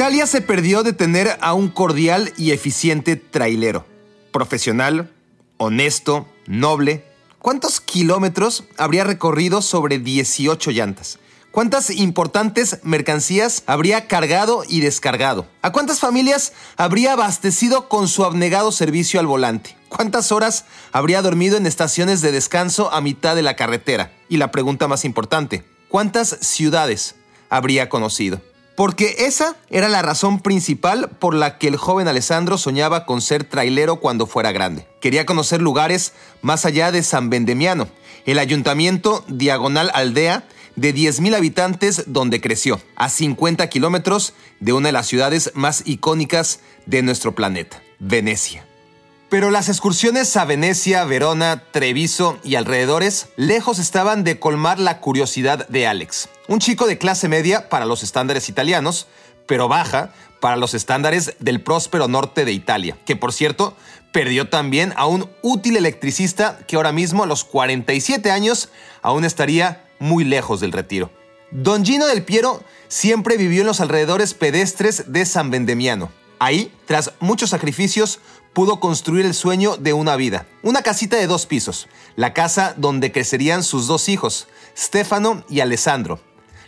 Italia se perdió de tener a un cordial y eficiente trailero. Profesional, honesto, noble. ¿Cuántos kilómetros habría recorrido sobre 18 llantas? ¿Cuántas importantes mercancías habría cargado y descargado? ¿A cuántas familias habría abastecido con su abnegado servicio al volante? ¿Cuántas horas habría dormido en estaciones de descanso a mitad de la carretera? Y la pregunta más importante, ¿cuántas ciudades habría conocido? Porque esa era la razón principal por la que el joven Alessandro soñaba con ser trailero cuando fuera grande. Quería conocer lugares más allá de San Vendemiano, el ayuntamiento diagonal aldea de 10.000 habitantes donde creció, a 50 kilómetros de una de las ciudades más icónicas de nuestro planeta, Venecia. Pero las excursiones a Venecia, Verona, Treviso y alrededores lejos estaban de colmar la curiosidad de Alex, un chico de clase media para los estándares italianos, pero baja para los estándares del próspero norte de Italia, que por cierto perdió también a un útil electricista que ahora mismo a los 47 años aún estaría muy lejos del retiro. Don Gino del Piero siempre vivió en los alrededores pedestres de San Vendemiano. Ahí, tras muchos sacrificios, pudo construir el sueño de una vida. Una casita de dos pisos, la casa donde crecerían sus dos hijos, Stefano y Alessandro.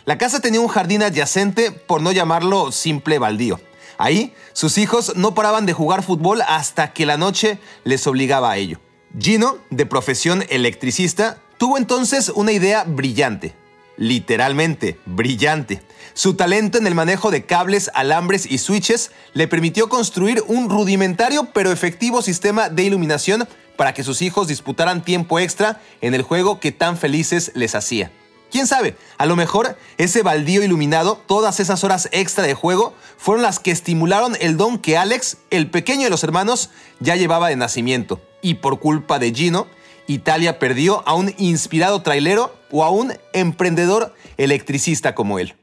La casa tenía un jardín adyacente, por no llamarlo simple baldío. Ahí, sus hijos no paraban de jugar fútbol hasta que la noche les obligaba a ello. Gino, de profesión electricista, tuvo entonces una idea brillante. Literalmente, brillante. Su talento en el manejo de cables, alambres y switches le permitió construir un rudimentario pero efectivo sistema de iluminación para que sus hijos disputaran tiempo extra en el juego que tan felices les hacía. ¿Quién sabe? A lo mejor ese baldío iluminado, todas esas horas extra de juego, fueron las que estimularon el don que Alex, el pequeño de los hermanos, ya llevaba de nacimiento. Y por culpa de Gino, Italia perdió a un inspirado trailero o a un emprendedor electricista como él.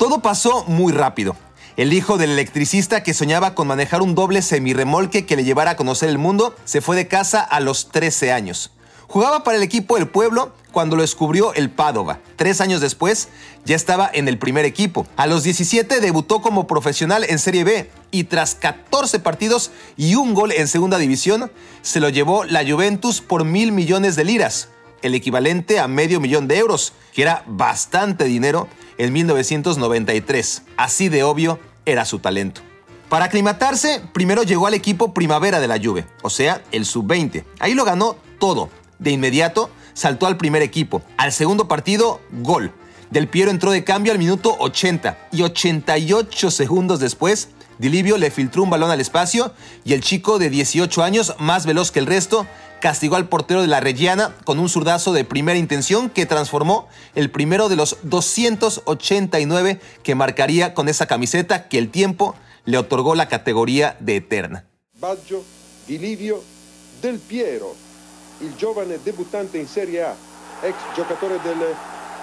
Todo pasó muy rápido. El hijo del electricista que soñaba con manejar un doble semirremolque que le llevara a conocer el mundo se fue de casa a los 13 años. Jugaba para el equipo del pueblo cuando lo descubrió el Padova. Tres años después ya estaba en el primer equipo. A los 17 debutó como profesional en Serie B y tras 14 partidos y un gol en segunda división se lo llevó la Juventus por mil millones de liras, el equivalente a medio millón de euros, que era bastante dinero en 1993. Así de obvio era su talento. Para aclimatarse, primero llegó al equipo primavera de la Juve, o sea, el sub-20. Ahí lo ganó todo. De inmediato saltó al primer equipo. Al segundo partido, gol. Del Piero entró de cambio al minuto 80 y 88 segundos después, Dilivio le filtró un balón al espacio y el chico de 18 años, más veloz que el resto, castigó al portero de la Reggiana con un zurdazo de primera intención que transformó el primero de los 289 que marcaría con esa camiseta que el tiempo le otorgó la categoría de eterna. Baggio di Livio Del Piero, il giovane debuttante in Serie A, ex giocatore del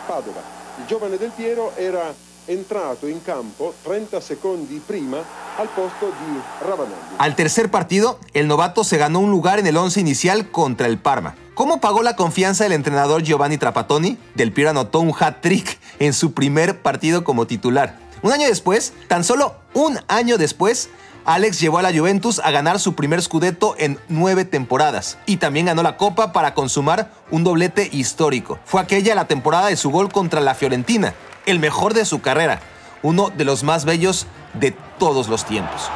Padova. Il giovane Del Piero era entrato in campo 30 secondi prima al posto di Ravanelli. Al tercer partido, el novato se ganó un lugar en el once inicial contra el Parma. ¿Cómo pagó la confianza del entrenador Giovanni Trapattoni? Del Piero anotó un hat-trick en su primer partido como titular. Un año después, tan solo un año después, Alex llevó a la Juventus a ganar su primer scudetto en nueve temporadas y también ganó la Copa para consumar un doblete histórico. Fue aquella la temporada de su gol contra la Fiorentina, el mejor de su carrera, uno de los más bellos de todos los tiempos.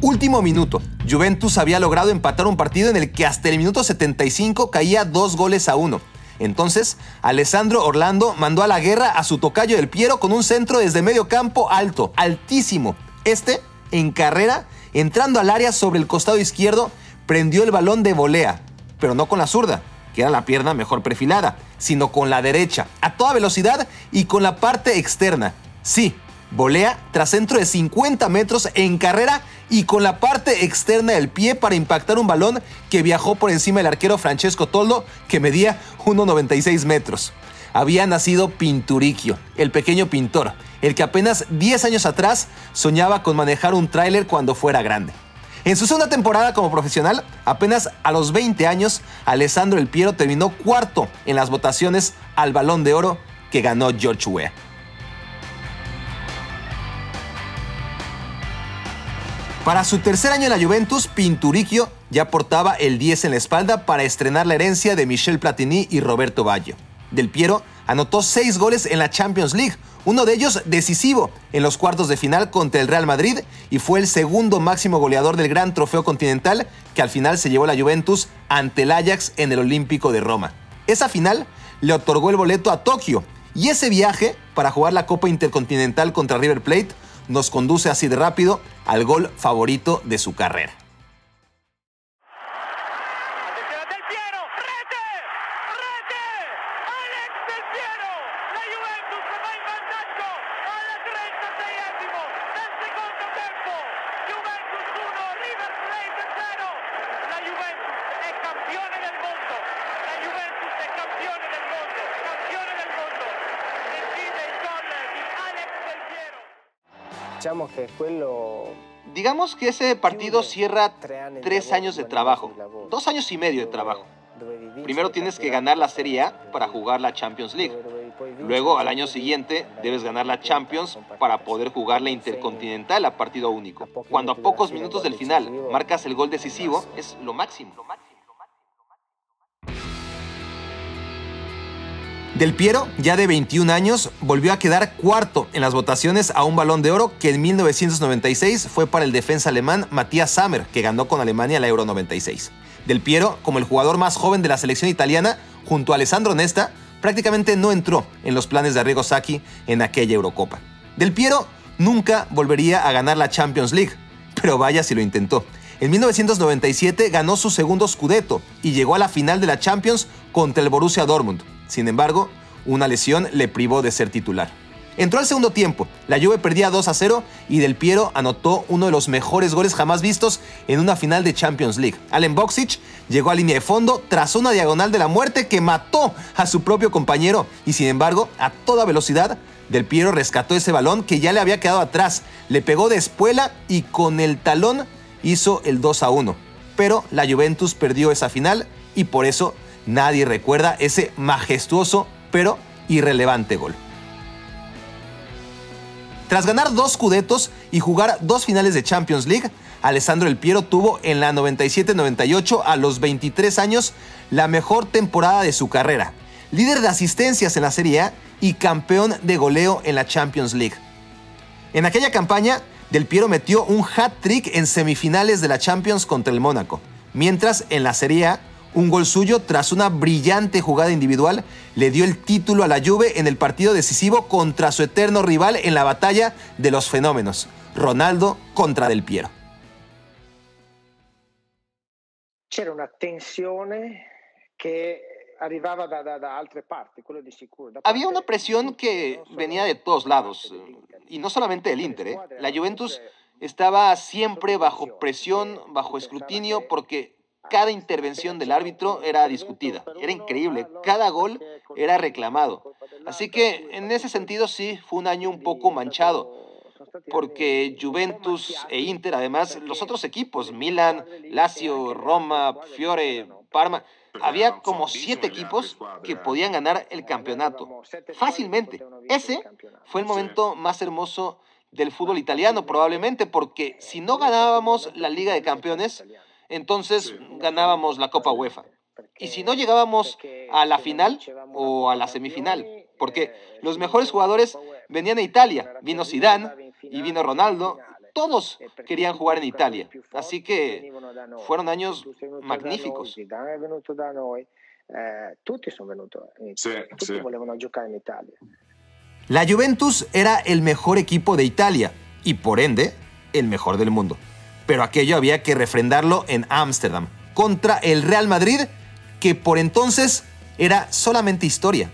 Último minuto. Juventus había logrado empatar un partido en el que hasta el minuto 75 caía dos goles a uno. Entonces, Alessandro Orlando mandó a la guerra a su tocayo del Piero con un centro desde medio campo alto, altísimo. Este, en carrera, entrando al área sobre el costado izquierdo, prendió el balón de volea, pero no con la zurda, que era la pierna mejor perfilada, sino con la derecha, a toda velocidad y con la parte externa. Sí, volea tras centro de 50 metros en carrera y con la parte externa del pie para impactar un balón que viajó por encima del arquero Francesco Toldo, que medía 1,96 metros. Había nacido Pinturicchio, el pequeño pintor, el que apenas 10 años atrás soñaba con manejar un tráiler cuando fuera grande. En su segunda temporada como profesional, apenas a los 20 años, Alessandro El Piero terminó cuarto en las votaciones al Balón de Oro que ganó George Weah. Para su tercer año en la Juventus, Pinturicchio ya portaba el 10 en la espalda para estrenar la herencia de Michel Platini y Roberto Baggio. Del Piero anotó seis goles en la Champions League, uno de ellos decisivo en los cuartos de final contra el Real Madrid y fue el segundo máximo goleador del gran trofeo continental que al final se llevó la Juventus ante el Ajax en el Olímpico de Roma. Esa final le otorgó el boleto a Tokio y ese viaje para jugar la Copa Intercontinental contra River Plate nos conduce así de rápido al gol favorito de su carrera. Digamos que ese partido cierra tres años de trabajo, dos años y medio de trabajo. Primero tienes que ganar la Serie A para jugar la Champions League. Luego, al año siguiente, debes ganar la Champions para poder jugar la Intercontinental a partido único. Cuando a pocos minutos del final marcas el gol decisivo, es lo máximo. Del Piero, ya de 21 años, volvió a quedar cuarto en las votaciones a un balón de oro que en 1996 fue para el defensa alemán Matías Sammer, que ganó con Alemania la Euro 96. Del Piero, como el jugador más joven de la selección italiana, junto a Alessandro Nesta, prácticamente no entró en los planes de Arrigo Sacchi en aquella Eurocopa. Del Piero nunca volvería a ganar la Champions League, pero vaya si lo intentó. En 1997 ganó su segundo Scudetto y llegó a la final de la Champions contra el Borussia Dortmund. Sin embargo, una lesión le privó de ser titular. Entró al segundo tiempo, la Juve perdía 2 a 0 y Del Piero anotó uno de los mejores goles jamás vistos en una final de Champions League. Allen Boxic llegó a línea de fondo tras una diagonal de la muerte que mató a su propio compañero y sin embargo, a toda velocidad, Del Piero rescató ese balón que ya le había quedado atrás, le pegó de espuela y con el talón hizo el 2 a 1. Pero la Juventus perdió esa final y por eso Nadie recuerda ese majestuoso pero irrelevante gol. Tras ganar dos cudetos y jugar dos finales de Champions League, Alessandro El Piero tuvo en la 97-98 a los 23 años la mejor temporada de su carrera, líder de asistencias en la Serie A y campeón de goleo en la Champions League. En aquella campaña, Del Piero metió un hat-trick en semifinales de la Champions contra el Mónaco, mientras en la Serie un gol suyo tras una brillante jugada individual le dio el título a la Juve en el partido decisivo contra su eterno rival en la batalla de los fenómenos, Ronaldo contra Del Piero. C'era una tensione que arrivaba da, altre parti, Había una presión que venía de todos lados, y no solamente del Inter. ¿eh? La Juventus estaba siempre bajo presión, bajo escrutinio, porque cada intervención del árbitro era discutida. Era increíble. Cada gol era reclamado. Así que en ese sentido sí fue un año un poco manchado. Porque Juventus e Inter, además, los otros equipos, Milan, Lazio, Roma, Fiore, Parma, había como siete equipos que podían ganar el campeonato fácilmente. Ese fue el momento más hermoso del fútbol italiano, probablemente, porque si no ganábamos la Liga de Campeones, entonces ganábamos la Copa UEFA. Y si no llegábamos a la final o a la semifinal, porque los mejores jugadores venían de Italia, vino Zidane y vino Ronaldo. todos querían jugar en Italia. Así que fueron años magníficos. La Juventus era el mejor equipo de Italia y por ende el mejor del mundo. Pero aquello había que refrendarlo en Ámsterdam contra el Real Madrid, que por entonces era solamente historia.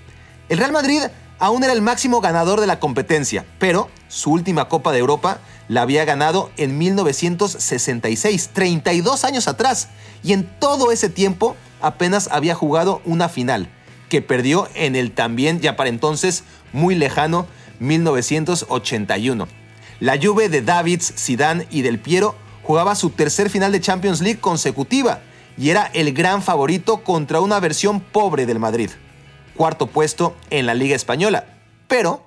El Real Madrid aún era el máximo ganador de la competencia, pero su última Copa de Europa la había ganado en 1966, 32 años atrás, y en todo ese tiempo apenas había jugado una final, que perdió en el también ya para entonces muy lejano 1981. La Juve de Davids, Zidane y Del Piero jugaba su tercer final de Champions League consecutiva y era el gran favorito contra una versión pobre del Madrid. Cuarto puesto en la Liga Española, pero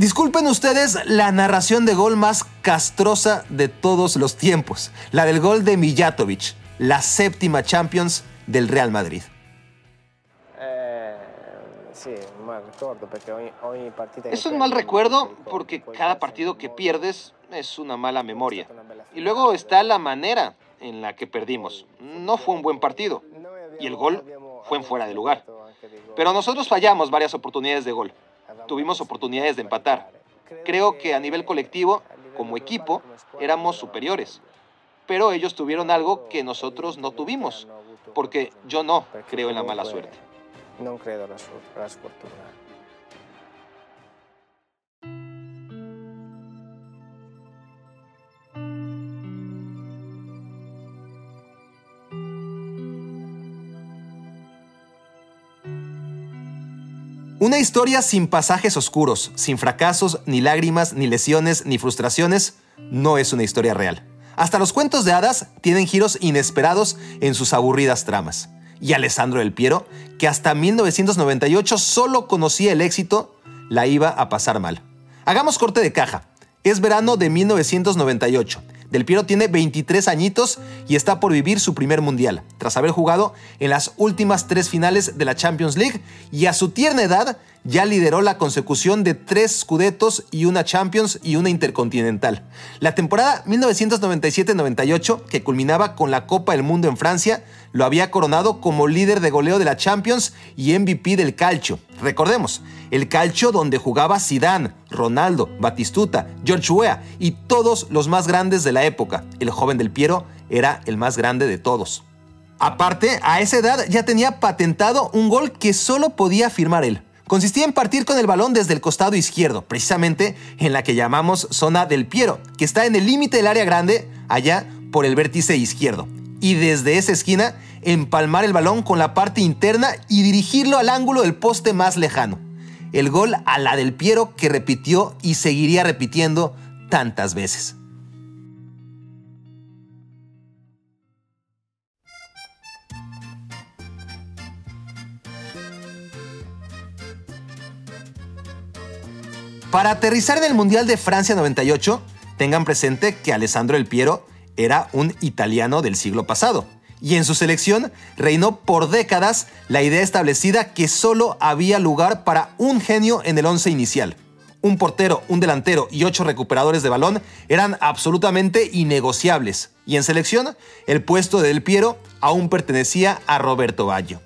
Disculpen ustedes la narración de gol más castrosa de todos los tiempos, la del gol de Mijatovic, la séptima Champions del Real Madrid. Eh, es un mal recuerdo porque cada partido que pierdes es una mala memoria. Y luego está la manera en la que perdimos. No fue un buen partido. Y el gol fue en fuera de lugar. Pero nosotros fallamos varias oportunidades de gol tuvimos oportunidades de empatar. Creo que a nivel colectivo, como equipo, éramos superiores. Pero ellos tuvieron algo que nosotros no tuvimos, porque yo no creo en la mala suerte. No creo en la suerte. Una historia sin pasajes oscuros, sin fracasos, ni lágrimas, ni lesiones, ni frustraciones, no es una historia real. Hasta los cuentos de hadas tienen giros inesperados en sus aburridas tramas. Y Alessandro del Piero, que hasta 1998 solo conocía el éxito, la iba a pasar mal. Hagamos corte de caja. Es verano de 1998 del Piero tiene 23 añitos y está por vivir su primer mundial, tras haber jugado en las últimas tres finales de la Champions League. Y a su tierna edad ya lideró la consecución de tres Scudetos y una Champions y una Intercontinental. La temporada 1997-98, que culminaba con la Copa del Mundo en Francia, lo había coronado como líder de goleo de la Champions y MVP del Calcio. Recordemos, el Calcio donde jugaba Zidane, Ronaldo, Batistuta, George Weah y todos los más grandes de la época. El joven del Piero era el más grande de todos. Aparte, a esa edad ya tenía patentado un gol que solo podía firmar él. Consistía en partir con el balón desde el costado izquierdo, precisamente en la que llamamos zona del Piero, que está en el límite del área grande, allá por el vértice izquierdo y desde esa esquina empalmar el balón con la parte interna y dirigirlo al ángulo del poste más lejano. El gol a la del Piero que repitió y seguiría repitiendo tantas veces. Para aterrizar en el Mundial de Francia 98, tengan presente que Alessandro El Piero era un italiano del siglo pasado. Y en su selección reinó por décadas la idea establecida que solo había lugar para un genio en el once inicial. Un portero, un delantero y ocho recuperadores de balón eran absolutamente innegociables. Y en selección, el puesto de Del Piero aún pertenecía a Roberto Baggio.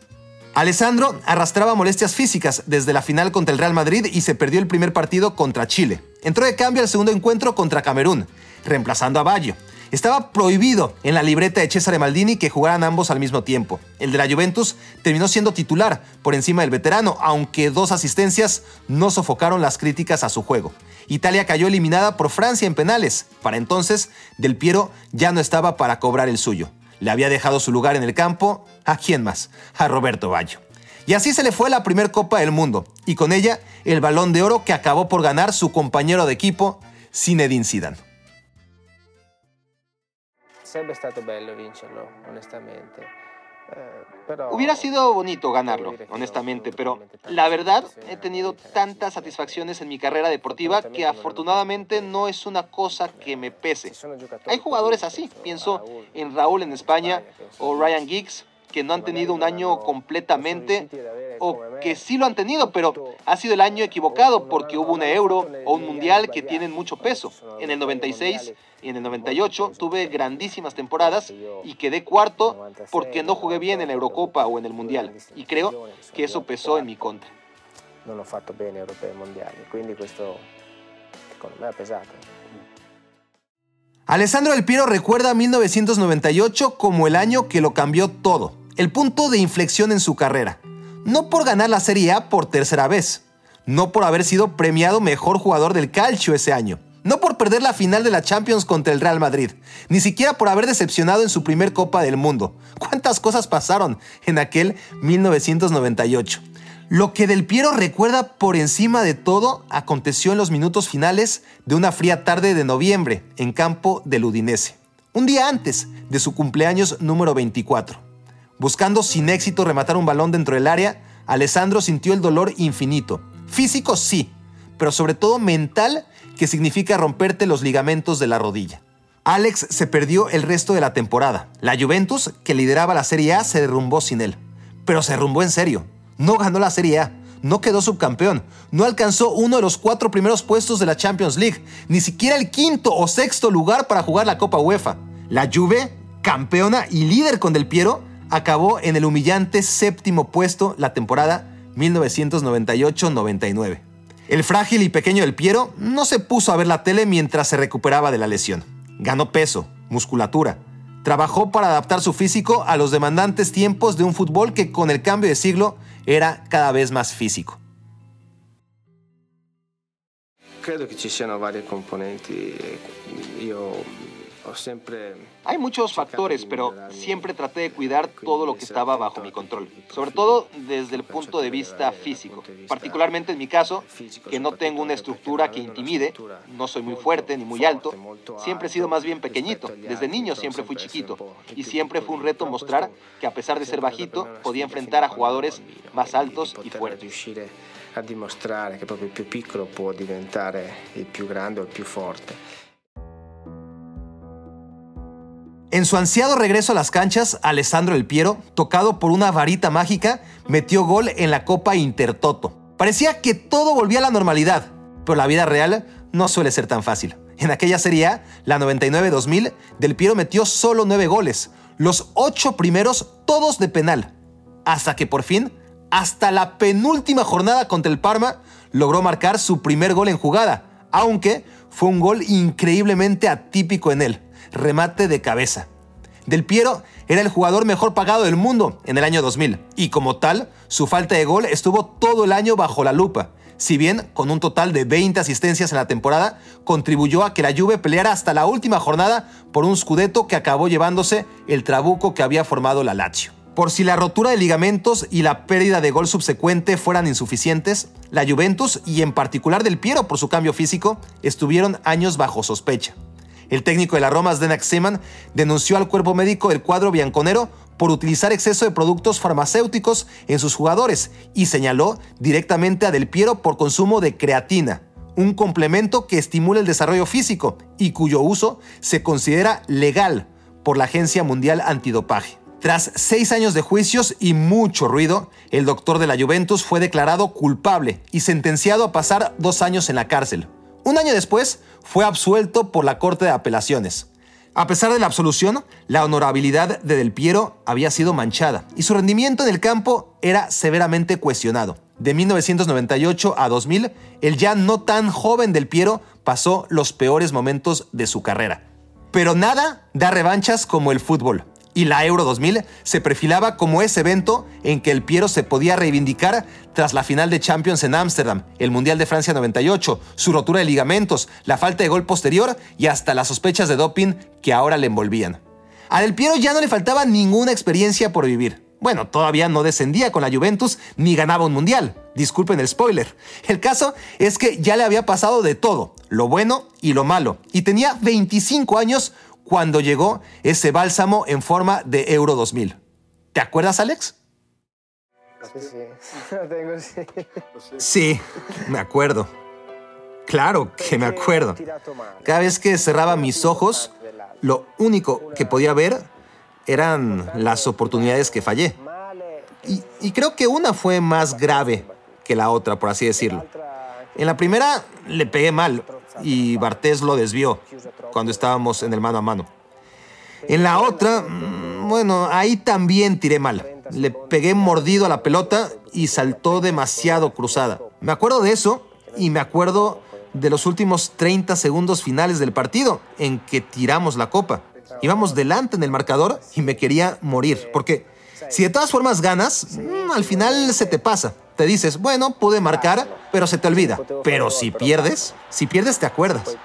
Alessandro arrastraba molestias físicas desde la final contra el Real Madrid y se perdió el primer partido contra Chile. Entró de cambio al segundo encuentro contra Camerún, reemplazando a Baggio. Estaba prohibido en la libreta de Cesare Maldini que jugaran ambos al mismo tiempo. El de la Juventus terminó siendo titular por encima del veterano, aunque dos asistencias no sofocaron las críticas a su juego. Italia cayó eliminada por Francia en penales. Para entonces, Del Piero ya no estaba para cobrar el suyo le había dejado su lugar en el campo, ¿a quién más? A Roberto Baggio. Y así se le fue la primera Copa del Mundo, y con ella el balón de oro que acabó por ganar su compañero de equipo, Zinedine Zidane. Sarebbe stato bello vincerlo, honestamente. Eh, Hubiera sido bonito ganarlo, honestamente, pero la verdad he tenido tantas satisfacciones en mi carrera deportiva que afortunadamente no es una cosa que me pese. Hay jugadores así, pienso en Raúl en España o Ryan Giggs, que no han tenido un año completamente o que sí lo han tenido, pero ha sido el año equivocado porque hubo un euro o un mundial que tienen mucho peso. En el 96 y en el 98 tuve grandísimas temporadas y quedé cuarto porque no jugué bien en la Eurocopa o en el mundial y creo que eso pesó en mi contra. Non ho fatto bene europei e mondiali, quindi questo secondo me ha pesato. Alessandro Del Piero recuerda 1998 como el año que lo cambió todo el punto de inflexión en su carrera. No por ganar la Serie A por tercera vez, no por haber sido premiado mejor jugador del calcio ese año, no por perder la final de la Champions contra el Real Madrid, ni siquiera por haber decepcionado en su primer Copa del Mundo. ¿Cuántas cosas pasaron en aquel 1998? Lo que Del Piero recuerda por encima de todo aconteció en los minutos finales de una fría tarde de noviembre en campo del Udinese, un día antes de su cumpleaños número 24. Buscando sin éxito rematar un balón dentro del área, Alessandro sintió el dolor infinito. Físico sí, pero sobre todo mental, que significa romperte los ligamentos de la rodilla. Alex se perdió el resto de la temporada. La Juventus, que lideraba la Serie A, se derrumbó sin él. Pero se derrumbó en serio. No ganó la Serie A, no quedó subcampeón, no alcanzó uno de los cuatro primeros puestos de la Champions League, ni siquiera el quinto o sexto lugar para jugar la Copa UEFA. La Juve, campeona y líder con Del Piero, acabó en el humillante séptimo puesto la temporada 1998-99. El frágil y pequeño del Piero no se puso a ver la tele mientras se recuperaba de la lesión. Ganó peso, musculatura. Trabajó para adaptar su físico a los demandantes tiempos de un fútbol que con el cambio de siglo era cada vez más físico. Credo che ci siano varie. Io hay muchos factores, pero siempre traté de cuidar todo lo que estaba bajo mi control, sobre todo desde el punto de vista físico, particularmente en mi caso, que no tengo una estructura que intimide, no soy muy fuerte ni muy alto, siempre he sido más bien pequeñito, desde niño siempre fui chiquito, y siempre fue un reto mostrar que a pesar de ser bajito, podía enfrentar a jugadores más altos y fuertes. a dimostrare che proprio il più piccolo può diventare il più grande o il più forte. En su ansiado regreso a las canchas, Alessandro El Piero, tocado por una varita mágica, metió gol en la Copa Intertoto. Parecía que todo volvía a la normalidad, pero la vida real no suele ser tan fácil. En aquella Serie la 99-2000, Del Piero metió solo nueve goles, los ocho primeros todos de penal, hasta que por fin, hasta la penúltima jornada contra el Parma, logró marcar su primer gol en jugada, aunque fue un gol increíblemente atípico en él remate de cabeza. Del Piero era el jugador mejor pagado del mundo en el año 2000 y como tal, su falta de gol estuvo todo el año bajo la lupa. Si bien con un total de 20 asistencias en la temporada, contribuyó a que la Juve peleara hasta la última jornada por un scudetto que acabó llevándose el trabuco que había formado la Lazio. Por si la rotura de ligamentos y la pérdida de gol subsecuente fueran insuficientes, la Juventus y en particular Del Piero por su cambio físico estuvieron años bajo sospecha. El técnico de la Roma, Zdenak Seman, denunció al cuerpo médico del cuadro bianconero por utilizar exceso de productos farmacéuticos en sus jugadores y señaló directamente a Del Piero por consumo de creatina, un complemento que estimula el desarrollo físico y cuyo uso se considera legal por la Agencia Mundial Antidopaje. Tras seis años de juicios y mucho ruido, el doctor de la Juventus fue declarado culpable y sentenciado a pasar dos años en la cárcel. Un año después, fue absuelto por la Corte de Apelaciones. A pesar de la absolución, la honorabilidad de Del Piero había sido manchada y su rendimiento en el campo era severamente cuestionado. De 1998 a 2000, el ya no tan joven Del Piero pasó los peores momentos de su carrera. Pero nada da revanchas como el fútbol y la Euro 2000 se perfilaba como ese evento en que el Piero se podía reivindicar tras la final de Champions en Ámsterdam, el Mundial de Francia 98, su rotura de ligamentos, la falta de gol posterior y hasta las sospechas de doping que ahora le envolvían. A Del Piero ya no le faltaba ninguna experiencia por vivir. Bueno, todavía no descendía con la Juventus ni ganaba un mundial. Disculpen el spoiler. El caso es que ya le había pasado de todo, lo bueno y lo malo, y tenía 25 años cuando llegó ese bálsamo en forma de Euro 2000. ¿Te acuerdas, Alex? Sí, sí. Sí. Sí, me acuerdo. Claro que me acuerdo. Cada vez que cerraba mis ojos, lo único que podía ver eran las oportunidades que fallé. Y, y creo que una fue más grave que la otra, por así decirlo. En la primera le pegué mal y Bartés lo desvió cuando estábamos en el mano a mano. En la otra, mm, bueno, ahí también tiré mal. Le pegué mordido a la pelota y saltó demasiado cruzada. Me acuerdo de eso y me acuerdo de los últimos 30 segundos finales del partido en que tiramos la copa. Íbamos delante en el marcador y me quería morir, porque si de todas formas ganas, mm, al final se te pasa. Te dices, bueno, pude marcar, pero se te olvida. Pero si pierdes, si pierdes te acuerdas.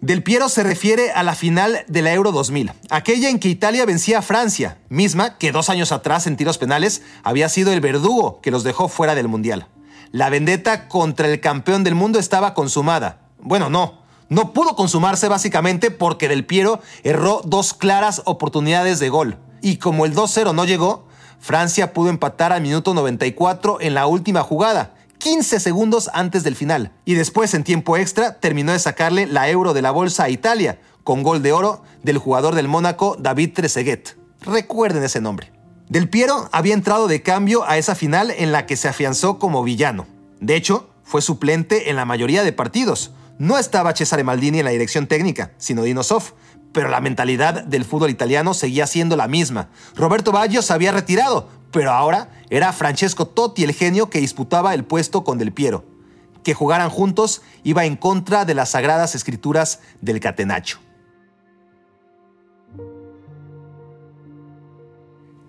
Del Piero se refiere a la final de la Euro 2000, aquella en que Italia vencía a Francia, misma que dos años atrás en tiros penales había sido el verdugo que los dejó fuera del Mundial. La vendetta contra el campeón del mundo estaba consumada. Bueno, no, no pudo consumarse básicamente porque Del Piero erró dos claras oportunidades de gol. Y como el 2-0 no llegó, Francia pudo empatar al minuto 94 en la última jugada, 15 segundos antes del final. Y después, en tiempo extra, terminó de sacarle la euro de la bolsa a Italia, con gol de oro del jugador del Mónaco David Trezeguet. Recuerden ese nombre. Del Piero había entrado de cambio a esa final en la que se afianzó como villano. De hecho, fue suplente en la mayoría de partidos. No estaba Cesare Maldini en la dirección técnica, sino Dino Zoff, pero la mentalidad del fútbol italiano seguía siendo la misma. Roberto Baggio se había retirado, pero ahora era Francesco Totti el genio que disputaba el puesto con Del Piero. Que jugaran juntos iba en contra de las sagradas escrituras del Catenacho.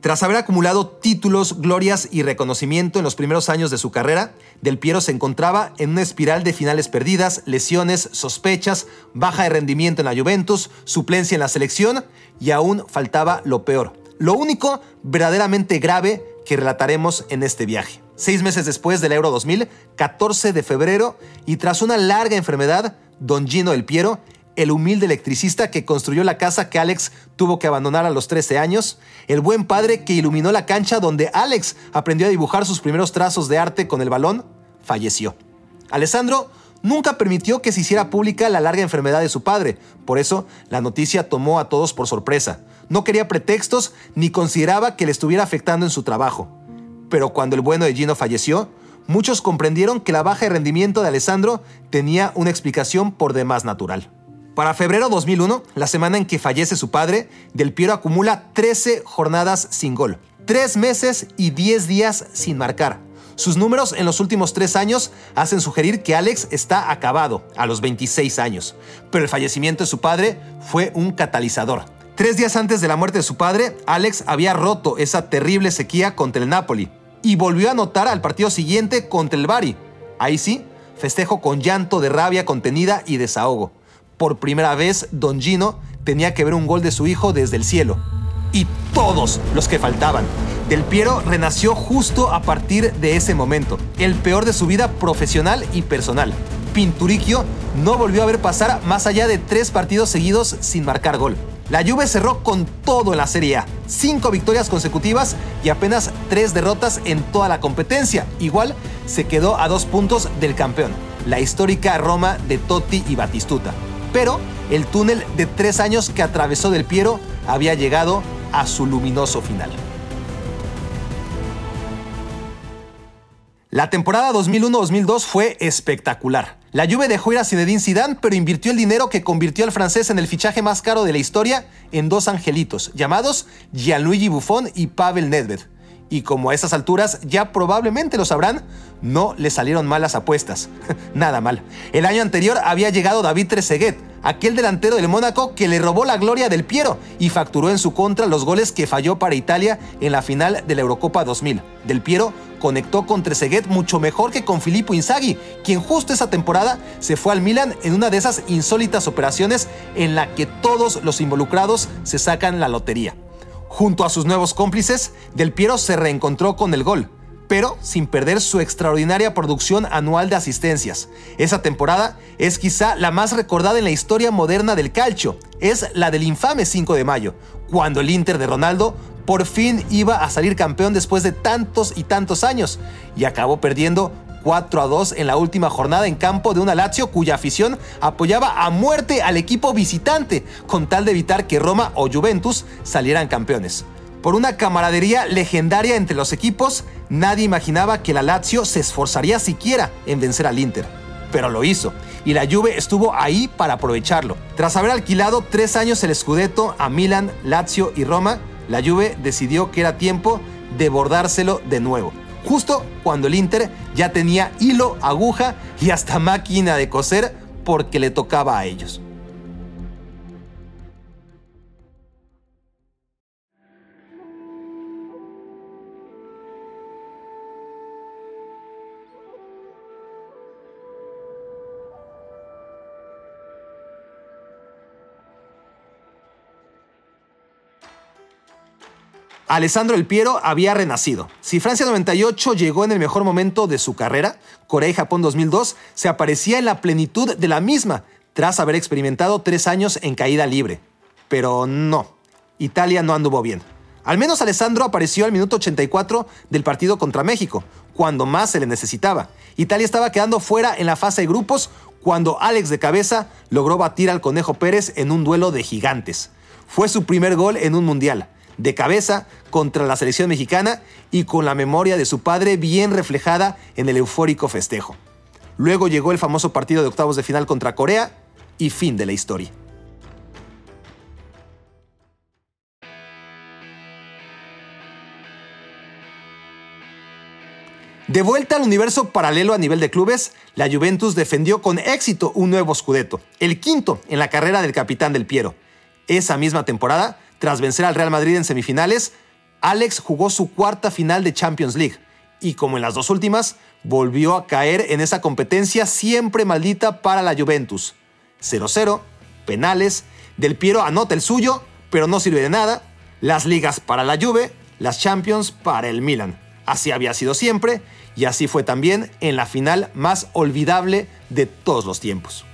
Tras haber acumulado títulos, glorias y reconocimiento en los primeros años de su carrera, Del Piero se encontraba en una espiral de finales perdidas, lesiones, sospechas, baja de rendimiento en la Juventus, suplencia en la selección y aún faltaba lo peor. Lo único verdaderamente grave que relataremos en este viaje. Seis meses después del Euro 2000, 14 de febrero, y tras una larga enfermedad, Don Gino Del Piero el humilde electricista que construyó la casa que Alex tuvo que abandonar a los 13 años, el buen padre que iluminó la cancha donde Alex aprendió a dibujar sus primeros trazos de arte con el balón, falleció. Alessandro nunca permitió que se hiciera pública la larga enfermedad de su padre, por eso la noticia tomó a todos por sorpresa. No quería pretextos ni consideraba que le estuviera afectando en su trabajo. Pero cuando el bueno de Gino falleció, muchos comprendieron que la baja de rendimiento de Alessandro tenía una explicación por demás natural. Para febrero 2001, la semana en que fallece su padre, Del Piero acumula 13 jornadas sin gol, 3 meses y 10 días sin marcar. Sus números en los últimos tres años hacen sugerir que Alex está acabado a los 26 años, pero el fallecimiento de su padre fue un catalizador. Tres días antes de la muerte de su padre, Alex había roto esa terrible sequía contra el Napoli y volvió a anotar al partido siguiente contra el Bari. Ahí sí, festejo con llanto de rabia contenida y desahogo. Por primera vez, Don Gino tenía que ver un gol de su hijo desde el cielo. Y todos los que faltaban. Del Piero renació justo a partir de ese momento, el peor de su vida profesional y personal. Pinturicchio no volvió a ver pasar más allá de tres partidos seguidos sin marcar gol. La Juve cerró con todo en la Serie A, cinco victorias consecutivas y apenas tres derrotas en toda la competencia. Igual se quedó a dos puntos del campeón, la histórica Roma de Totti y Batistuta. Pero el túnel de tres años que atravesó Del Piero había llegado a su luminoso final. La temporada 2001-2002 fue espectacular. La Juve dejó ir a Zinedine Zidane, pero invirtió el dinero que convirtió al francés en el fichaje más caro de la historia en dos angelitos, llamados Gianluigi Buffon y Pavel Nedved. Y como a esas alturas ya probablemente lo sabrán, no le salieron malas apuestas. Nada mal. El año anterior había llegado David Trezeguet, aquel delantero del Mónaco que le robó la gloria del Piero y facturó en su contra los goles que falló para Italia en la final de la Eurocopa 2000. Del Piero conectó con Trezeguet mucho mejor que con Filippo Inzaghi, quien justo esa temporada se fue al Milan en una de esas insólitas operaciones en la que todos los involucrados se sacan la lotería. Junto a sus nuevos cómplices, Del Piero se reencontró con el gol, pero sin perder su extraordinaria producción anual de asistencias. Esa temporada es quizá la más recordada en la historia moderna del calcio. Es la del infame 5 de mayo, cuando el Inter de Ronaldo por fin iba a salir campeón después de tantos y tantos años y acabó perdiendo 4 a 2 en la última jornada en campo de una Lazio cuya afición apoyaba a muerte al equipo visitante con tal de evitar que Roma o Juventus salieran campeones. Por una camaradería legendaria entre los equipos, nadie imaginaba que la Lazio se esforzaría siquiera en vencer al Inter. Pero lo hizo, y la Juve estuvo ahí para aprovecharlo. Tras haber alquilado tres años el Scudetto a Milan, Lazio y Roma, la Juve decidió que era tiempo de bordárselo de nuevo. Justo cuando el Inter ya tenía hilo, aguja y hasta máquina de coser porque le tocaba a ellos. Alessandro El Piero había renacido. Si Francia 98 llegó en el mejor momento de su carrera, Corea y Japón 2002 se aparecía en la plenitud de la misma, tras haber experimentado tres años en caída libre. Pero no, Italia no anduvo bien. Al menos Alessandro apareció al minuto 84 del partido contra México, cuando más se le necesitaba. Italia estaba quedando fuera en la fase de grupos cuando Alex de cabeza logró batir al Conejo Pérez en un duelo de gigantes. Fue su primer gol en un mundial de cabeza contra la selección mexicana y con la memoria de su padre bien reflejada en el eufórico festejo. Luego llegó el famoso partido de octavos de final contra Corea y fin de la historia. De vuelta al universo paralelo a nivel de clubes, la Juventus defendió con éxito un nuevo Scudetto, el quinto en la carrera del capitán del Piero. Esa misma temporada tras vencer al Real Madrid en semifinales, Alex jugó su cuarta final de Champions League y como en las dos últimas, volvió a caer en esa competencia siempre maldita para la Juventus. 0-0, penales, Del Piero anota el suyo, pero no sirve de nada, las ligas para la Juve, las Champions para el Milan. Así había sido siempre y así fue también en la final más olvidable de todos los tiempos.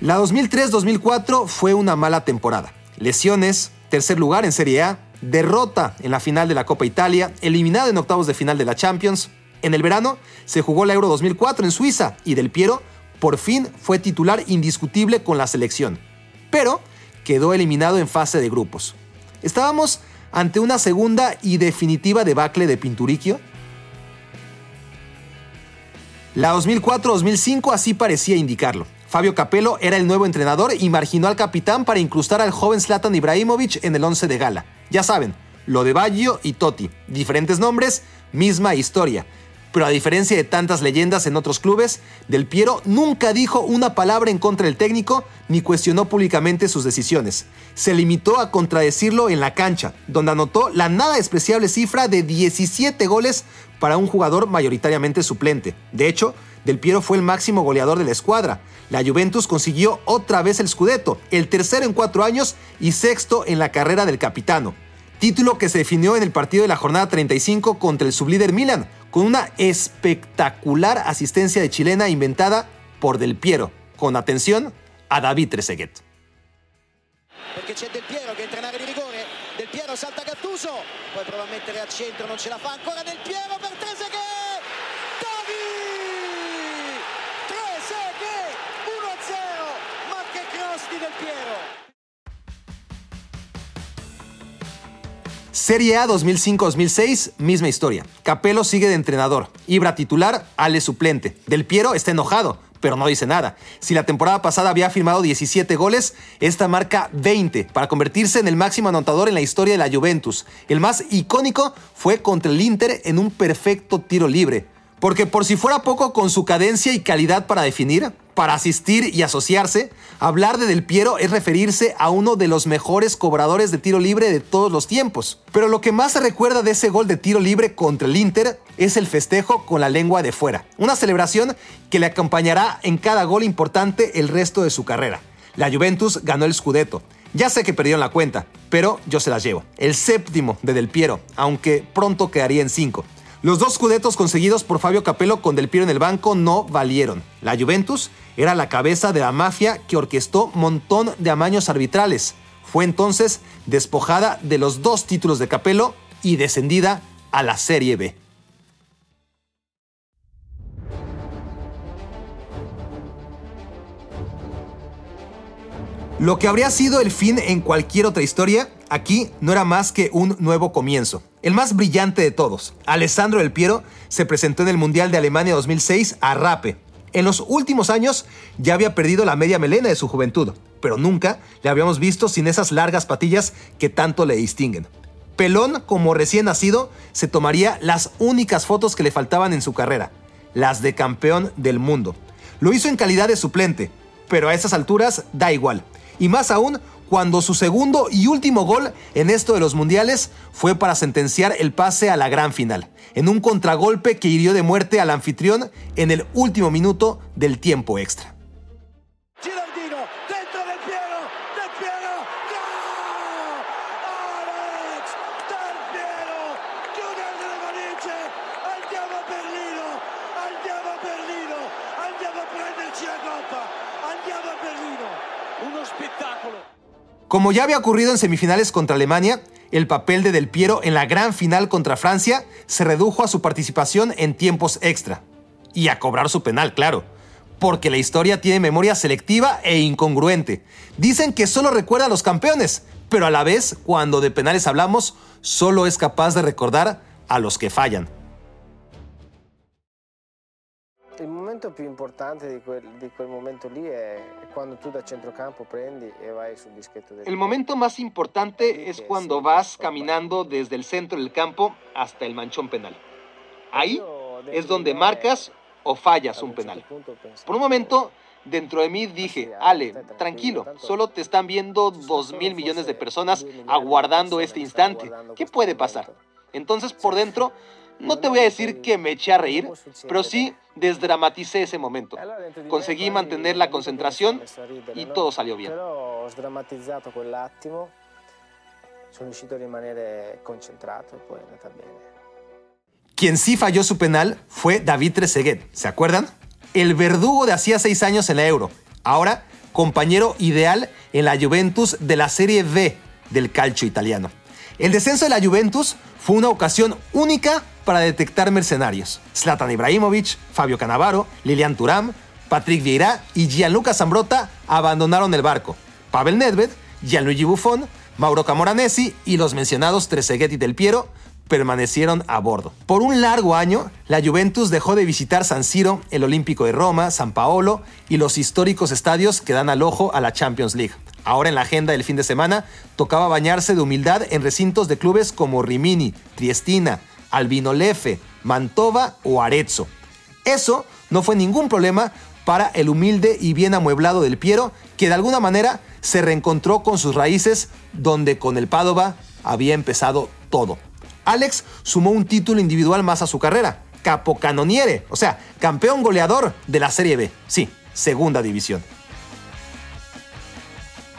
La 2003-2004 fue una mala temporada. Lesiones, tercer lugar en Serie A, derrota en la final de la Copa Italia, eliminada en octavos de final de la Champions. En el verano se jugó la Euro 2004 en Suiza y Del Piero por fin fue titular indiscutible con la selección, pero quedó eliminado en fase de grupos. Estábamos ante una segunda y definitiva debacle de Pinturicchio. La 2004-2005 así parecía indicarlo. Fabio Capello era el nuevo entrenador y marginó al capitán para incrustar al joven Zlatan Ibrahimovic en el once de gala. Ya saben, lo de Baggio y Totti, diferentes nombres, misma historia. Pero a diferencia de tantas leyendas en otros clubes, Del Piero nunca dijo una palabra en contra del técnico ni cuestionó públicamente sus decisiones. Se limitó a contradecirlo en la cancha, donde anotó la nada despreciable cifra de 17 goles para un jugador mayoritariamente suplente. De hecho, Del Piero fue el máximo goleador de la escuadra. La Juventus consiguió otra vez el Scudetto, el tercero en cuatro años y sexto en la carrera del capitano. Título que se definió en el partido de la jornada 35 contra el sublíder Milan, con una espectacular asistencia de chilena inventada por Del Piero, con atención a David Trezeguet. Del Piero Del Piero salta Gattuso, a al centro, la fa Del Piero! Davi! Trezeguet 1-0, ma che cross di Del Piero! Serie A 2005-2006, misma historia. Capello sigue de entrenador. Ibra titular, Ale suplente. Del Piero está enojado, pero no dice nada. Si la temporada pasada había firmado 17 goles, esta marca 20 para convertirse en el máximo anotador en la historia de la Juventus. El más icónico fue contra el Inter en un perfecto tiro libre. Porque por si fuera poco con su cadencia y calidad para definir, para asistir y asociarse, hablar de Del Piero es referirse a uno de los mejores cobradores de tiro libre de todos los tiempos. Pero lo que más se recuerda de ese gol de tiro libre contra el Inter es el festejo con la lengua de fuera, una celebración que le acompañará en cada gol importante el resto de su carrera. La Juventus ganó el Scudetto. Ya sé que perdieron la cuenta, pero yo se las llevo. El séptimo de Del Piero, aunque pronto quedaría en cinco. Los dos cudetos conseguidos por Fabio Capello con Del Piero en el banco no valieron. La Juventus era la cabeza de la mafia que orquestó montón de amaños arbitrales. Fue entonces despojada de los dos títulos de Capello y descendida a la Serie B. Lo que habría sido el fin en cualquier otra historia, aquí no era más que un nuevo comienzo. El más brillante de todos, Alessandro Del Piero, se presentó en el Mundial de Alemania 2006 a Rape. En los últimos años ya había perdido la media melena de su juventud, pero nunca le habíamos visto sin esas largas patillas que tanto le distinguen. Pelón, como recién nacido, se tomaría las únicas fotos que le faltaban en su carrera, las de campeón del mundo. Lo hizo en calidad de suplente, pero a esas alturas da igual. Y más aún cuando su segundo y último gol en esto de los mundiales fue para sentenciar el pase a la gran final, en un contragolpe que hirió de muerte al anfitrión en el último minuto del tiempo extra. Como ya había ocurrido en semifinales contra Alemania, el papel de Del Piero en la gran final contra Francia se redujo a su participación en tiempos extra. Y a cobrar su penal, claro. Porque la historia tiene memoria selectiva e incongruente. Dicen que solo recuerda a los campeones, pero a la vez, cuando de penales hablamos, solo es capaz de recordar a los que fallan. Momento più importante di quel, di quel momento lì è da centrocampo prendi e vai sul dischetto del El momento más importante es cuando vas caminando desde el centro del campo hasta el manchón penal. Ahí es donde marcas o fallas un penal. Por un momento, dentro de mí dije, Ale, tranquilo, solo te están viendo dos mil millones de personas aguardando este instante. ¿Qué puede pasar? Entonces, por dentro, no te voy a decir que me eché a reír, pero sí desdramaticé ese momento. Conseguí mantener la concentración y todo salió bien. Quien sí falló su penal fue David Trezeguet, ¿se acuerdan? El verdugo de hacía seis años en la Euro. Ahora, compañero ideal en la Juventus de la Serie B del calcio italiano. El descenso de la Juventus fue una ocasión única para detectar mercenarios. Zlatan Ibrahimovic, Fabio Canavaro, Lilian Turam, Patrick Vieira y Gianluca Zambrota abandonaron el barco. Pavel Nedved, Gianluigi Buffon, Mauro Camoranesi y los mencionados Trezeguet y Del Piero permanecieron a bordo. Por un largo año, la Juventus dejó de visitar San Siro, el Olímpico de Roma, San Paolo y los históricos estadios que dan al ojo a la Champions League. Ahora en la agenda del fin de semana tocaba bañarse de humildad en recintos de clubes como Rimini, Triestina, Albinolefe, Mantova o Arezzo. Eso no fue ningún problema para el humilde y bien amueblado del Piero, que de alguna manera se reencontró con sus raíces donde con el Padova había empezado todo. Alex sumó un título individual más a su carrera, capocanoniere, o sea, campeón goleador de la Serie B, sí, segunda división.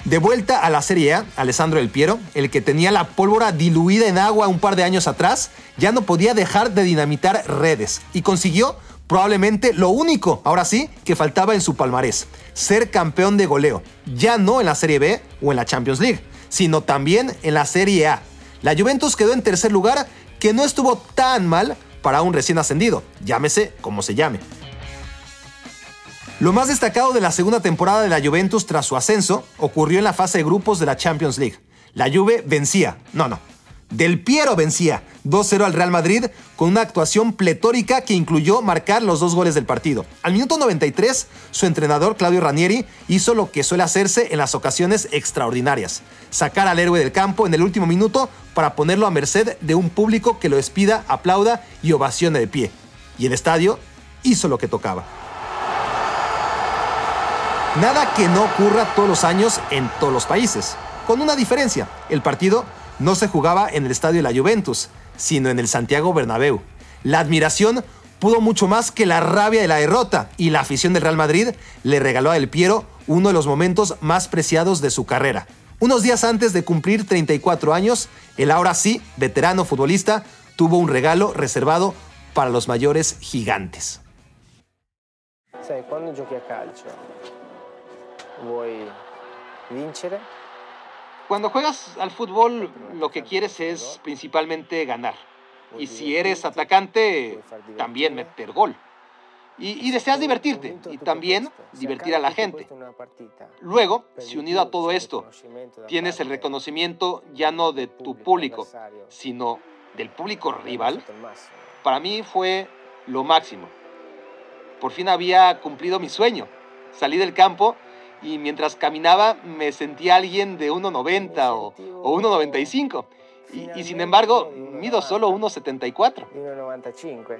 De vuelta a la Serie A, Alessandro Del Piero, el que tenía la pólvora diluida en agua un par de años atrás, ya no podía dejar de dinamitar redes y consiguió probablemente lo único, ahora sí, que faltaba en su palmarés, ser campeón de goleo, ya no en la Serie B o en la Champions League, sino también en la Serie A. La Juventus quedó en tercer lugar, que no estuvo tan mal para un recién ascendido, llámese como se llame. Lo más destacado de la segunda temporada de la Juventus tras su ascenso ocurrió en la fase de grupos de la Champions League. La Juve vencía, no, no, Del Piero vencía 2-0 al Real Madrid con una actuación pletórica que incluyó marcar los dos goles del partido. Al minuto 93, su entrenador Claudio Ranieri hizo lo que suele hacerse en las ocasiones extraordinarias, sacar al héroe del campo en el último minuto para ponerlo a merced de un público que lo despida, aplauda y ovacione de pie. Y el estadio hizo lo que tocaba. Nada que no ocurra todos los años en todos los países, con una diferencia. El partido no se jugaba en el estadio de la Juventus, sino en el Santiago Bernabéu. La admiración pudo mucho más que la rabia de la derrota y la afición del Real Madrid le regaló a El Piero uno de los momentos más preciados de su carrera. Unos días antes de cumplir 34 años, el ahora sí veterano futbolista tuvo un regalo reservado para los mayores gigantes. Quando giochi a calcio vuoi vincere Cuando juegas al fútbol, lo que quieres es principalmente ganar. Y si eres atacante, también meter gol. Y, y deseas divertirte y también divertir a la gente. Luego, si unido a todo esto tienes el reconocimiento ya no de tu público, sino del público rival, para mí fue lo máximo. Por fin había cumplido mi sueño. Salí del campo y mientras caminaba me sentía alguien de 1,90 o, o 1,95. Y, y, sin embargo, mido solo 1,74. 1,95.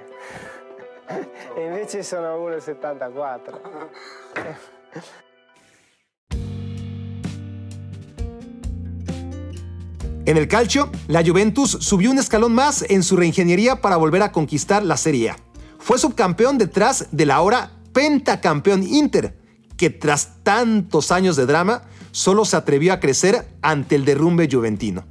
e invece sono 1,74. En el calcio, la Juventus subió un escalón más en su reingeniería para volver a conquistar la Serie A. Fue subcampeón detrás del ahora pentacampeón Inter, que tras tantos años de drama solo se atrevió a crecer ante el derrumbe juventino.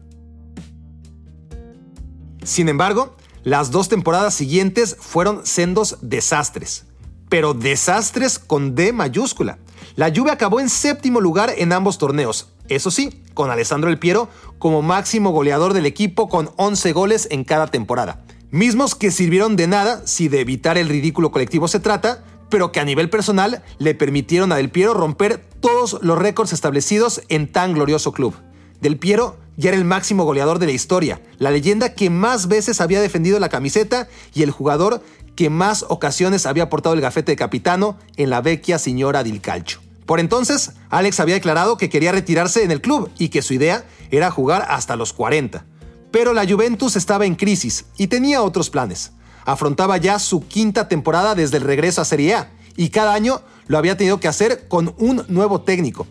Sin embargo, las dos temporadas siguientes fueron sendos desastres, pero desastres con D mayúscula. La Juve acabó en séptimo lugar en ambos torneos, eso sí, con Alessandro El Piero como máximo goleador del equipo con 11 goles en cada temporada. Mismos que sirvieron de nada si de evitar el ridículo colectivo se trata, pero que a nivel personal le permitieron a Del Piero romper todos los récords establecidos en tan glorioso club. Del Piero ya era el máximo goleador de la historia, la leyenda que más veces había defendido la camiseta y el jugador que más ocasiones había portado el gafete de capitano en la vecchia señora del calcio. Por entonces, Alex había declarado que quería retirarse en el club y que su idea era jugar hasta los 40. Pero la Juventus estaba en crisis y tenía otros planes. Afrontaba ya su quinta temporada desde el regreso a Serie A y cada año lo había tenido que hacer con un nuevo técnico.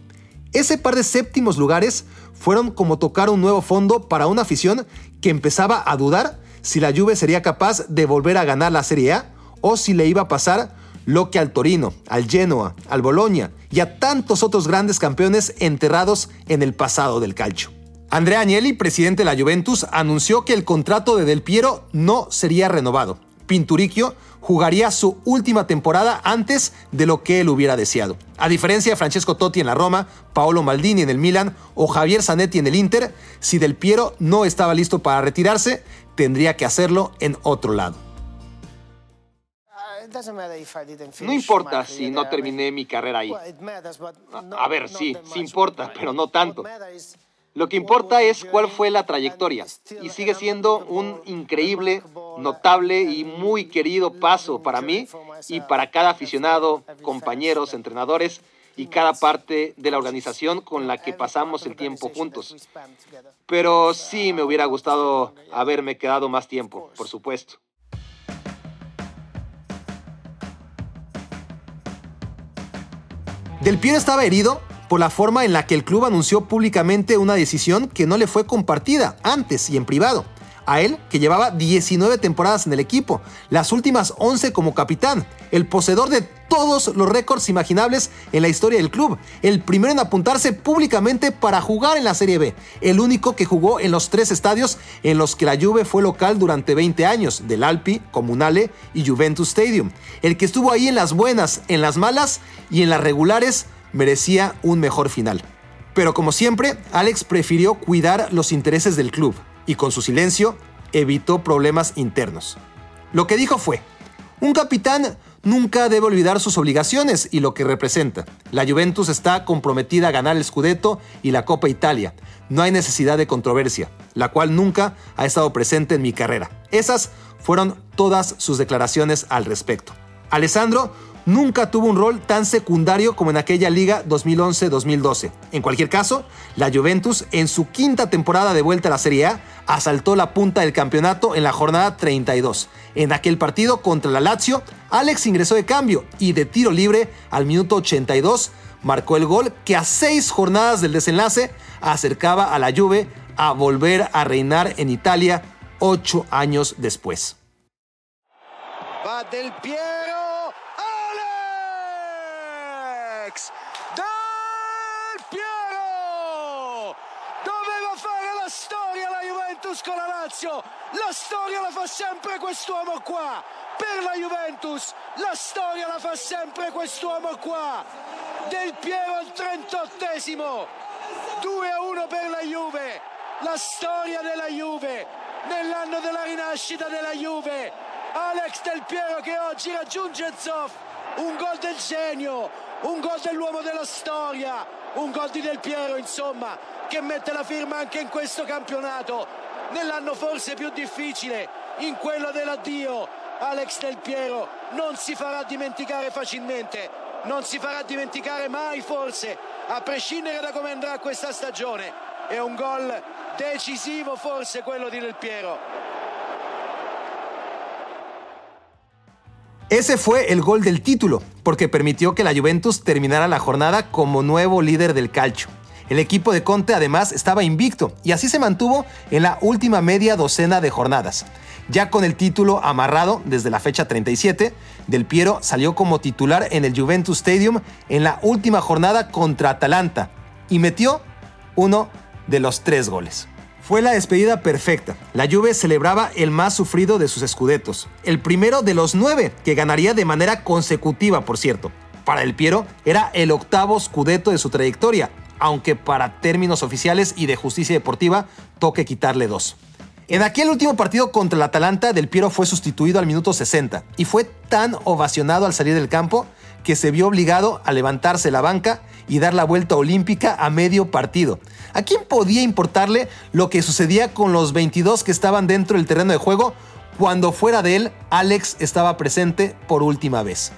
Ese par de séptimos lugares fueron como tocar un nuevo fondo para una afición que empezaba a dudar si la Juve sería capaz de volver a ganar la Serie A o si le iba a pasar lo que al Torino, al Genoa, al Bologna y a tantos otros grandes campeones enterrados en el pasado del calcio. Andrea Agnelli, presidente de la Juventus, anunció que el contrato de Del Piero no sería renovado. Pinturicchio jugaría su última temporada antes de lo que él hubiera deseado. A diferencia de Francesco Totti en la Roma, Paolo Maldini en el Milan o Javier Zanetti en el Inter, si Del Piero no estaba listo para retirarse, tendría que hacerlo en otro lado. No importa si no terminé mi carrera ahí. A ver, sí, sí importa, pero no tanto. Lo que importa es cuál fue la trayectoria y sigue siendo un increíble, notable y muy querido paso para mí y para cada aficionado, compañeros, entrenadores y cada parte de la organización con la que pasamos el tiempo juntos. Pero sí me hubiera gustado haberme quedado más tiempo, por supuesto. Del Piero estaba herido por la forma en la que el club anunció públicamente una decisión que no le fue compartida antes y en privado. A él, que llevaba 19 temporadas en el equipo, las últimas 11 como capitán, el poseedor de todos los récords imaginables en la historia del club, el primero en apuntarse públicamente para jugar en la Serie B, el único que jugó en los tres estadios en los que la Juve fue local durante 20 años, del Alpi, Comunale y Juventus Stadium, el que estuvo ahí en las buenas, en las malas y en las regulares, merecía un mejor final. Pero como siempre, Alex prefirió cuidar los intereses del club y con su silencio evitó problemas internos. Lo que dijo fue, un capitán nunca debe olvidar sus obligaciones y lo que representa. La Juventus está comprometida a ganar el Scudetto y la Copa Italia. No hay necesidad de controversia, la cual nunca ha estado presente en mi carrera. Esas fueron todas sus declaraciones al respecto. Alessandro nunca tuvo un rol tan secundario como en aquella liga 2011-2012. En cualquier caso, la Juventus en su quinta temporada de vuelta a la Serie A asaltó la punta del campeonato en la jornada 32. En aquel partido contra la Lazio, Alex ingresó de cambio y de tiro libre al minuto 82 marcó el gol que a seis jornadas del desenlace acercaba a la Juve a volver a reinar en Italia ocho años después. Va del Piero, Juventus con la Lazio! La storia la fa sempre quest'uomo qua! Per la Juventus la storia la fa sempre quest'uomo qua! Del Piero al 38esimo! 2 a 1 per la Juve! La storia della Juve! Nell'anno della rinascita della Juve! Alex Del Piero che oggi raggiunge Zoff, un gol del genio, un gol dell'uomo della storia, un gol di Del Piero insomma che mette la firma anche in questo campionato, nell'anno forse più difficile, in quello dell'addio. Alex Del Piero non si farà dimenticare facilmente, non si farà dimenticare mai forse, a prescindere da come andrà questa stagione. È un gol decisivo forse quello di Del Piero. Ese fue el gol del título, porque permitió que la Juventus terminara la jornada como nuevo líder del calcio. El equipo de Conte además estaba invicto y así se mantuvo en la última media docena de jornadas. Ya con el título amarrado desde la fecha 37, Del Piero salió como titular en el Juventus Stadium en la última jornada contra Atalanta y metió uno de los tres goles. Fue la despedida perfecta. La Juve celebraba el más sufrido de sus escudetos, el primero de los nueve que ganaría de manera consecutiva, por cierto. Para el Piero era el octavo scudetto de su trayectoria, aunque para términos oficiales y de justicia deportiva toque quitarle dos. En aquel último partido contra el Atalanta, Del Piero fue sustituido al minuto 60 y fue tan ovacionado al salir del campo que se vio obligado a levantarse la banca y dar la vuelta olímpica a medio partido. ¿A quién podía importarle lo que sucedía con los 22 que estaban dentro del terreno de juego cuando fuera de él Alex estaba presente por última vez?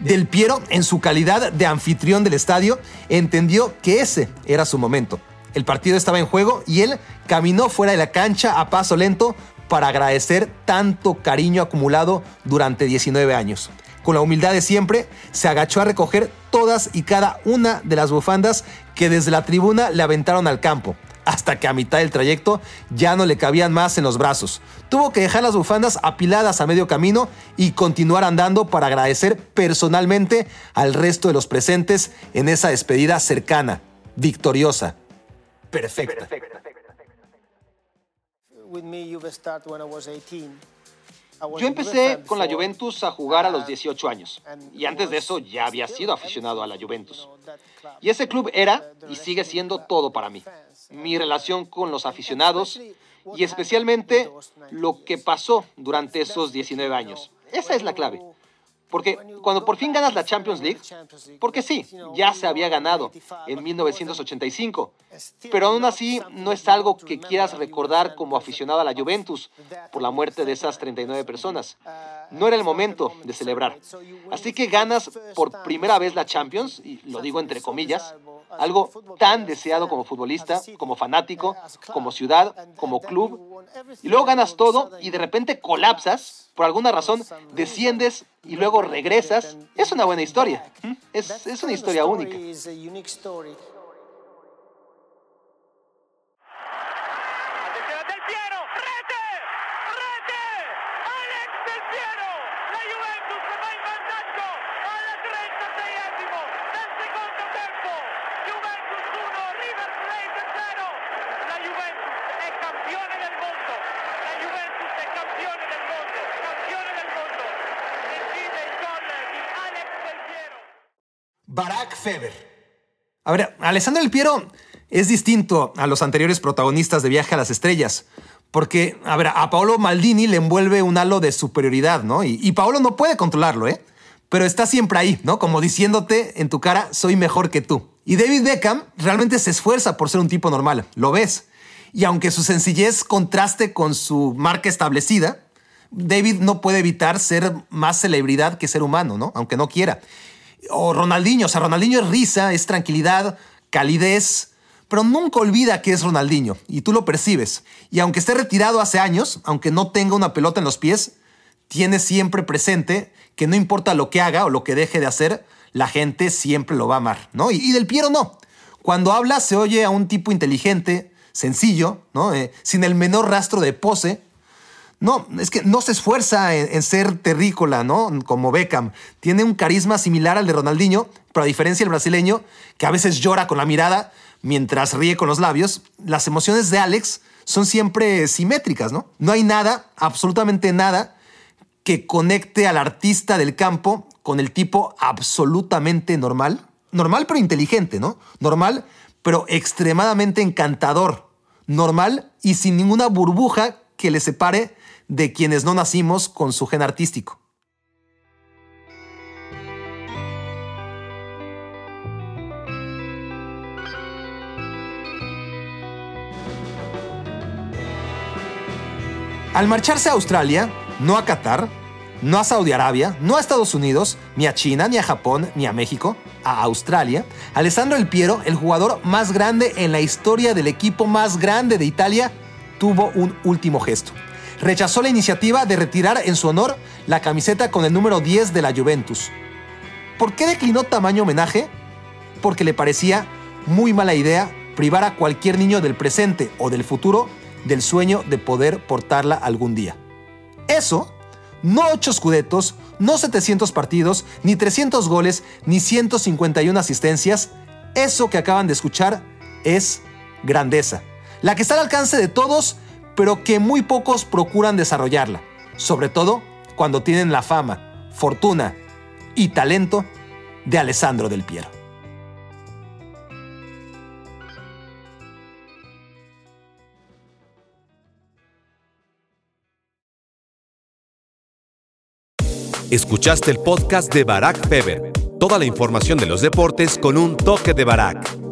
Del Piero, en su calidad de anfitrión del estadio, entendió que ese era su momento. El partido estaba en juego y él caminó fuera de la cancha a paso lento para agradecer tanto cariño acumulado durante 19 años. Con la humildad de siempre, se agachó a recoger todas y cada una de las bufandas que desde la tribuna le aventaron al campo, hasta que a mitad del trayecto ya no le cabían más en los brazos. Tuvo que dejar las bufandas apiladas a medio camino y continuar andando para agradecer personalmente al resto de los presentes en esa despedida cercana, victoriosa, perfecta. Yo empecé con la Juventus a jugar a los 18 años y antes de eso ya había sido aficionado a la Juventus. Y ese club era y sigue siendo todo para mí. Mi relación con los aficionados y especialmente lo que pasó durante esos 19 años. Esa es la clave. Porque cuando por fin ganas la Champions League, porque sí, ya se había ganado en 1985, pero aún así no es algo que quieras recordar como aficionado a la Juventus por la muerte de esas 39 personas. No era el momento de celebrar. Así que ganas por primera vez la Champions, y lo digo entre comillas, algo tan deseado como futbolista, como fanático, como ciudad, como club, y luego ganas todo y de repente colapsas, por alguna razón desciendes y luego regresas, es una buena historia, es, es una historia única. Barack Feber. A ver, Alessandro El Piero es distinto a los anteriores protagonistas de Viaje a las Estrellas. Porque, a ver, a Paolo Maldini le envuelve un halo de superioridad, ¿no? Y, y Paolo no puede controlarlo, ¿eh? pero está siempre ahí, ¿no? Como diciéndote en tu cara, soy mejor que tú. Y David Beckham realmente se esfuerza por ser un tipo normal, lo ves. Y aunque su sencillez contraste con su marca establecida, David no puede evitar ser más celebridad que ser humano, ¿no? Aunque no quiera. O Ronaldinho, o sea, Ronaldinho es risa, es tranquilidad, calidez, pero nunca olvida que es Ronaldinho y tú lo percibes. Y aunque esté retirado hace años, aunque no tenga una pelota en los pies, tiene siempre presente que no importa lo que haga o lo que deje de hacer, la gente siempre lo va a amar, ¿no? Y, Del Piero no. Cuando habla se oye a un tipo inteligente, sencillo, ¿no? Eh, sin el menor rastro de pose. No, es que no se esfuerza en, ser terrícola, ¿no? Como Beckham. Tiene un carisma similar al de Ronaldinho, pero a diferencia del brasileño, que a veces llora con la mirada mientras ríe con los labios, las emociones de Alex son siempre simétricas, ¿no? No hay nada, absolutamente nada, que conecte al artista del campo con el tipo absolutamente normal. Normal pero inteligente, ¿no? Normal pero extremadamente encantador. Normal y sin ninguna burbuja que le separe de quienes no nacimos con su gen artístico. Al marcharse a Australia, no a Qatar, no a Saudi Arabia, no a Estados Unidos, ni a China, ni a Japón, ni a México, a Australia, Alessandro El Piero, el jugador más grande en la historia del equipo más grande de Italia, tuvo un último gesto. Rechazó la iniciativa de retirar en su honor la camiseta con el número 10 de la Juventus. ¿Por qué declinó tamaño homenaje? Porque le parecía muy mala idea privar a cualquier niño del presente o del futuro del sueño de poder portarla algún día. Eso, no 8 escudetos, no 700 partidos, ni 300 goles, ni 151 asistencias, eso que acaban de escuchar es grandeza, la que está al alcance de todos, pero que muy pocos procuran desarrollarla, sobre todo cuando tienen la fama, fortuna y talento de Alessandro del Piero. Escuchaste el podcast de Barack Feber. Toda la información de los deportes con un toque de Barack.